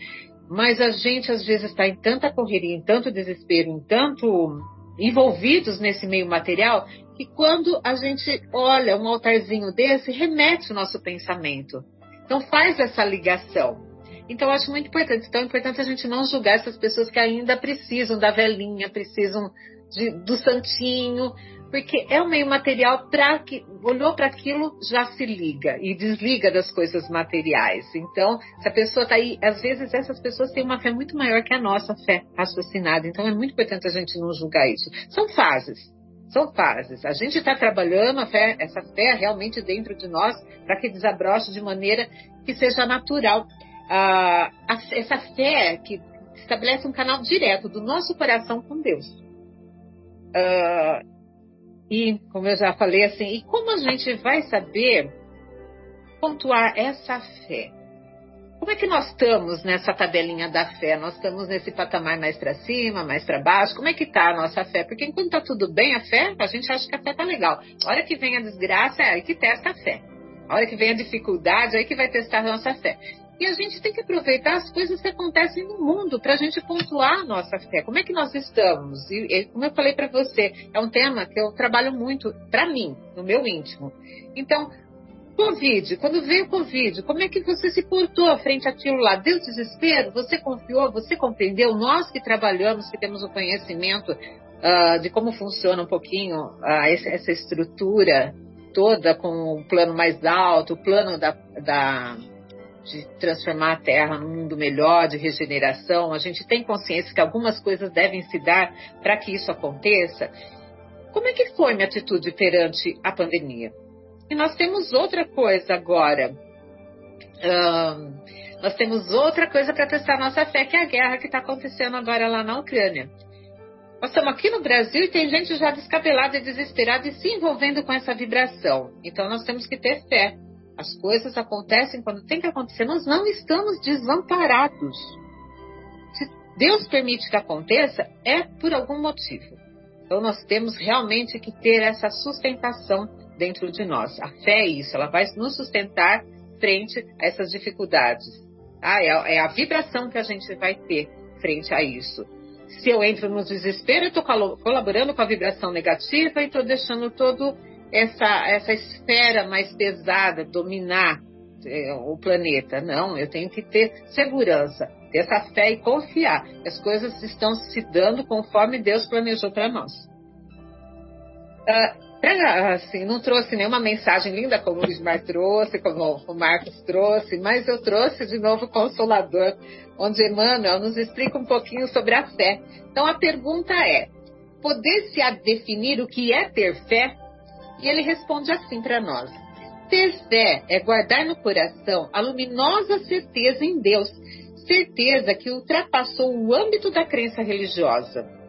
Mas a gente, às vezes, está em tanta correria, em tanto desespero, em tanto envolvidos nesse meio material, que quando a gente olha um altarzinho desse, remete o nosso pensamento. Então faz essa ligação. Então, eu acho muito importante. Então, é importante a gente não julgar essas pessoas que ainda precisam da velhinha, precisam de, do santinho, porque é um meio material para que olhou para aquilo já se liga e desliga das coisas materiais. Então, se a pessoa está aí, às vezes essas pessoas têm uma fé muito maior que a nossa fé raciocinada. Então, é muito importante a gente não julgar isso. São fases. São fases. A gente está trabalhando fé, essa fé realmente dentro de nós para que desabroche de maneira que seja natural essa fé que estabelece um canal direto do nosso coração com Deus. Uh, e, como eu já falei assim, e como a gente vai saber pontuar essa fé? Como é que nós estamos nessa tabelinha da fé? Nós estamos nesse patamar mais para cima, mais para baixo? Como é que está a nossa fé? Porque enquanto está tudo bem, a fé, a gente acha que a fé está legal. A hora que vem a desgraça, é aí que testa a fé. A hora que vem a dificuldade, é aí que vai testar a nossa fé. E a gente tem que aproveitar as coisas que acontecem no mundo para a gente pontuar a nossa fé. Como é que nós estamos? E, e como eu falei para você, é um tema que eu trabalho muito para mim, no meu íntimo. Então, Covid, quando veio o Covid, como é que você se portou frente àquilo lá? Deu desespero? Você confiou? Você compreendeu? Nós que trabalhamos, que temos o conhecimento uh, de como funciona um pouquinho uh, essa estrutura toda com o plano mais alto, o plano da, da de transformar a Terra num mundo melhor, de regeneração, a gente tem consciência que algumas coisas devem se dar para que isso aconteça. Como é que foi minha atitude perante a pandemia? E nós temos outra coisa agora. Um, nós temos outra coisa para testar nossa fé, que é a guerra que está acontecendo agora lá na Ucrânia. Nós estamos aqui no Brasil e tem gente já descabelada e desesperada e se envolvendo com essa vibração. Então nós temos que ter fé as coisas acontecem quando tem que acontecer. Nós não estamos desamparados. Se Deus permite que aconteça, é por algum motivo. Então nós temos realmente que ter essa sustentação dentro de nós. A fé é isso, ela vai nos sustentar frente a essas dificuldades. Ah, é, é a vibração que a gente vai ter frente a isso. Se eu entro no desespero, eu estou colaborando com a vibração negativa e estou deixando todo essa, essa esfera mais pesada dominar é, o planeta. Não, eu tenho que ter segurança, ter essa fé e confiar. As coisas estão se dando conforme Deus planejou para nós. Uh, assim, não trouxe nenhuma mensagem linda como o Ismar trouxe, como o Marcos trouxe, mas eu trouxe de novo o Consolador, onde Emmanuel nos explica um pouquinho sobre a fé. Então a pergunta é: poder-se definir o que é ter fé? E ele responde assim para nós: ter fé é guardar no coração a luminosa certeza em Deus, certeza que ultrapassou o âmbito da crença religiosa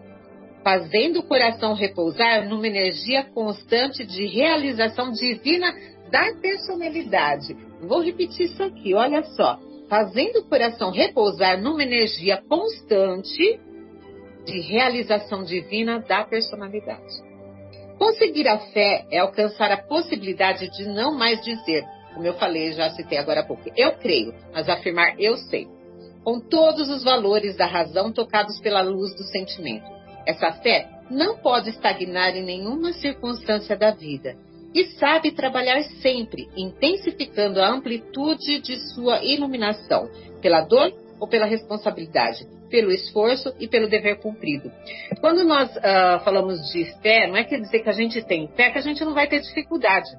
fazendo o coração repousar numa energia constante de realização divina da personalidade. Vou repetir isso aqui, olha só. Fazendo o coração repousar numa energia constante de realização divina da personalidade. Conseguir a fé é alcançar a possibilidade de não mais dizer, como eu falei, já citei agora há pouco, eu creio, mas afirmar eu sei, com todos os valores da razão tocados pela luz do sentimento. Essa fé não pode estagnar em nenhuma circunstância da vida e sabe trabalhar sempre, intensificando a amplitude de sua iluminação, pela dor ou pela responsabilidade, pelo esforço e pelo dever cumprido. Quando nós uh, falamos de fé, não é quer dizer que a gente tem fé que a gente não vai ter dificuldade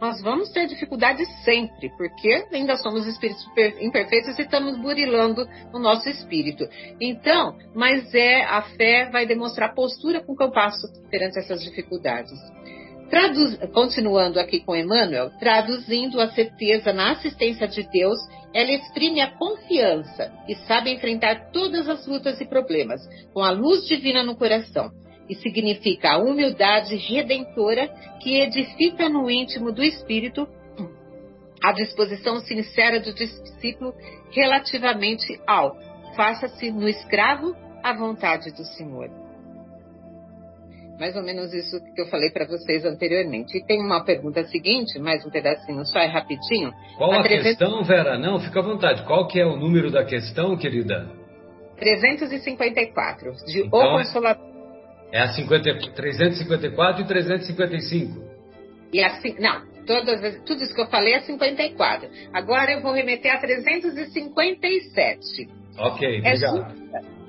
nós vamos ter dificuldades sempre, porque ainda somos espíritos imperfeitos e estamos burilando o nosso espírito. Então, mas é a fé vai demonstrar postura com que eu passo perante essas dificuldades. Traduz, continuando aqui com Emmanuel, traduzindo a certeza na assistência de Deus, ela exprime a confiança e sabe enfrentar todas as lutas e problemas com a luz divina no coração e significa a humildade redentora que edifica no íntimo do espírito a disposição sincera do discípulo relativamente ao faça-se no escravo a vontade do Senhor. Mais ou menos isso que eu falei para vocês anteriormente. E tem uma pergunta seguinte, mais um pedacinho só, é rapidinho. Qual a, a questão, Vera? Não, fica à vontade. Qual que é o número da questão, querida? 354, de então, O Consolador. É a 50, 354 e 355. E assim, não, todas, tudo isso que eu falei é 54. Agora eu vou remeter a 357. Ok, é obrigado. Justa,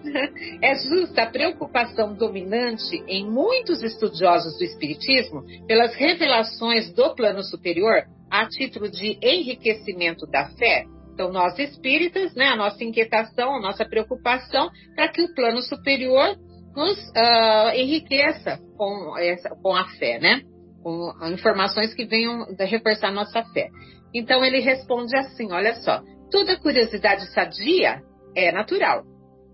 (laughs) é justa a preocupação dominante em muitos estudiosos do Espiritismo pelas revelações do plano superior a título de enriquecimento da fé. Então, nós espíritas, né, a nossa inquietação, a nossa preocupação para que o plano superior nos uh, enriqueça com, essa, com a fé, né? Com informações que venham reforçar nossa fé. Então ele responde assim: olha só, toda curiosidade sadia é natural.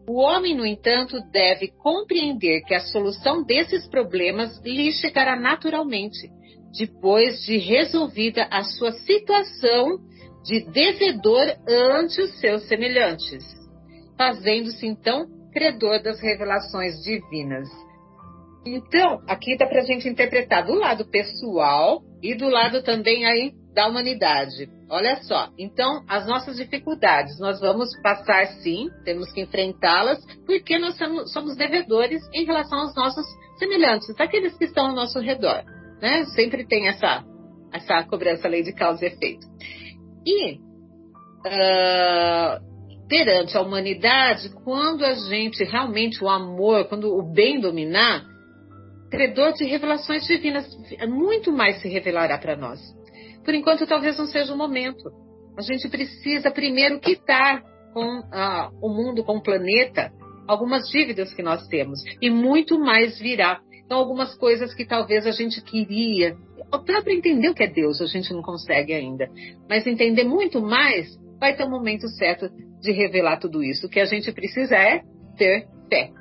O homem, no entanto, deve compreender que a solução desses problemas lhe chegará naturalmente, depois de resolvida a sua situação de devedor ante os seus semelhantes, fazendo-se então credor das revelações divinas. Então, aqui dá para a gente interpretar do lado pessoal e do lado também aí da humanidade. Olha só, então as nossas dificuldades nós vamos passar sim, temos que enfrentá-las, porque nós somos devedores em relação aos nossos semelhantes, daqueles que estão ao nosso redor. Né? Sempre tem essa, essa cobrança lei de causa e efeito. E uh, perante a humanidade, quando a gente realmente o amor, quando o bem dominar, credor de revelações divinas muito mais se revelará para nós. Por enquanto, talvez não seja o momento. A gente precisa primeiro quitar com ah, o mundo, com o planeta, algumas dívidas que nós temos e muito mais virá. Então, algumas coisas que talvez a gente queria, para entender o que é Deus, a gente não consegue ainda, mas entender muito mais vai ter um momento certo de revelar tudo isso. O que a gente precisa é ter fé.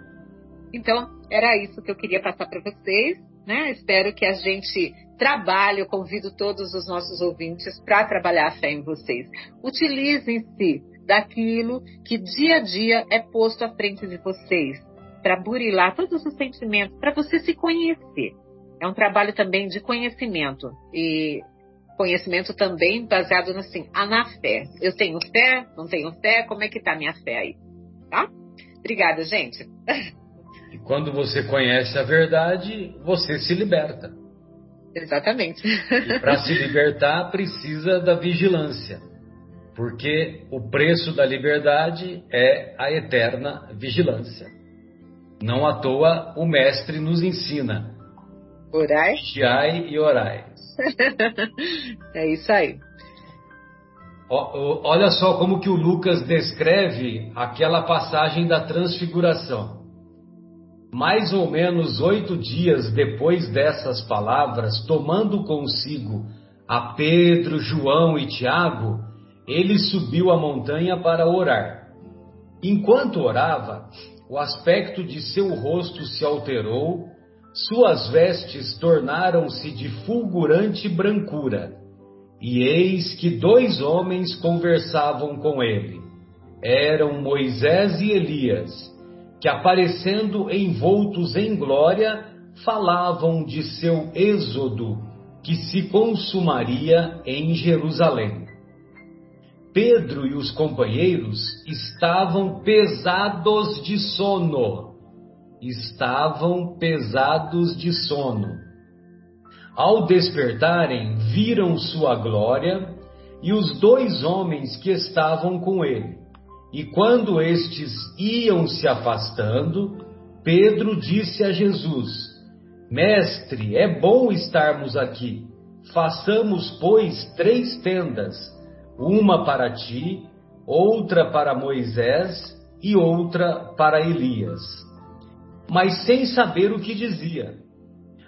Então, era isso que eu queria passar para vocês. Né? Espero que a gente trabalhe. Eu convido todos os nossos ouvintes para trabalhar a fé em vocês. Utilizem-se daquilo que dia a dia é posto à frente de vocês para burilar todos os sentimentos, para você se conhecer. É um trabalho também de conhecimento. E conhecimento também baseado assim, ah, na fé. Eu tenho fé, não tenho fé, como é que tá a minha fé aí? Tá? Obrigada, gente. (laughs) E quando você conhece a verdade, você se liberta. Exatamente. E para se (laughs) libertar precisa da vigilância. Porque o preço da liberdade é a eterna vigilância. Não à toa o mestre nos ensina Orai. Vigiai e orai. (laughs) é isso aí. Olha só como que o Lucas descreve aquela passagem da transfiguração. Mais ou menos oito dias depois dessas palavras, tomando consigo a Pedro, João e Tiago, ele subiu a montanha para orar. Enquanto orava, o aspecto de seu rosto se alterou, suas vestes tornaram-se de fulgurante brancura e eis que dois homens conversavam com ele. Eram Moisés e Elias, que aparecendo envoltos em glória, falavam de seu êxodo, que se consumaria em Jerusalém. Pedro e os companheiros estavam pesados de sono. Estavam pesados de sono ao despertarem, viram sua glória e os dois homens que estavam com ele. E quando estes iam se afastando, Pedro disse a Jesus: Mestre, é bom estarmos aqui. Façamos, pois, três tendas: uma para ti, outra para Moisés e outra para Elias. Mas sem saber o que dizia.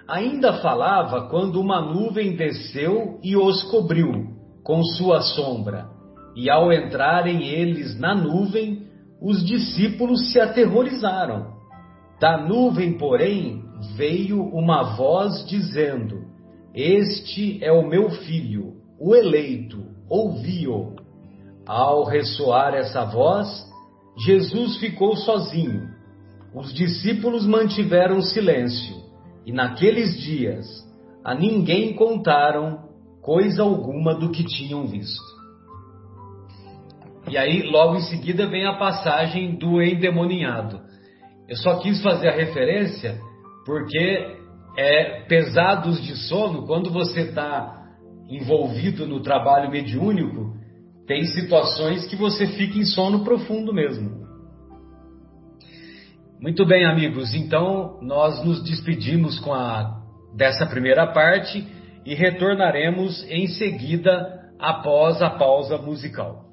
Ainda falava quando uma nuvem desceu e os cobriu com sua sombra. E ao entrarem eles na nuvem, os discípulos se aterrorizaram. Da nuvem, porém, veio uma voz dizendo: Este é o meu filho, o eleito, ouvi-o. Ao ressoar essa voz, Jesus ficou sozinho. Os discípulos mantiveram silêncio e naqueles dias a ninguém contaram coisa alguma do que tinham visto. E aí, logo em seguida, vem a passagem do endemoninhado. Eu só quis fazer a referência porque é pesados de sono, quando você está envolvido no trabalho mediúnico, tem situações que você fica em sono profundo mesmo. Muito bem, amigos. Então, nós nos despedimos com a dessa primeira parte e retornaremos em seguida após a pausa musical.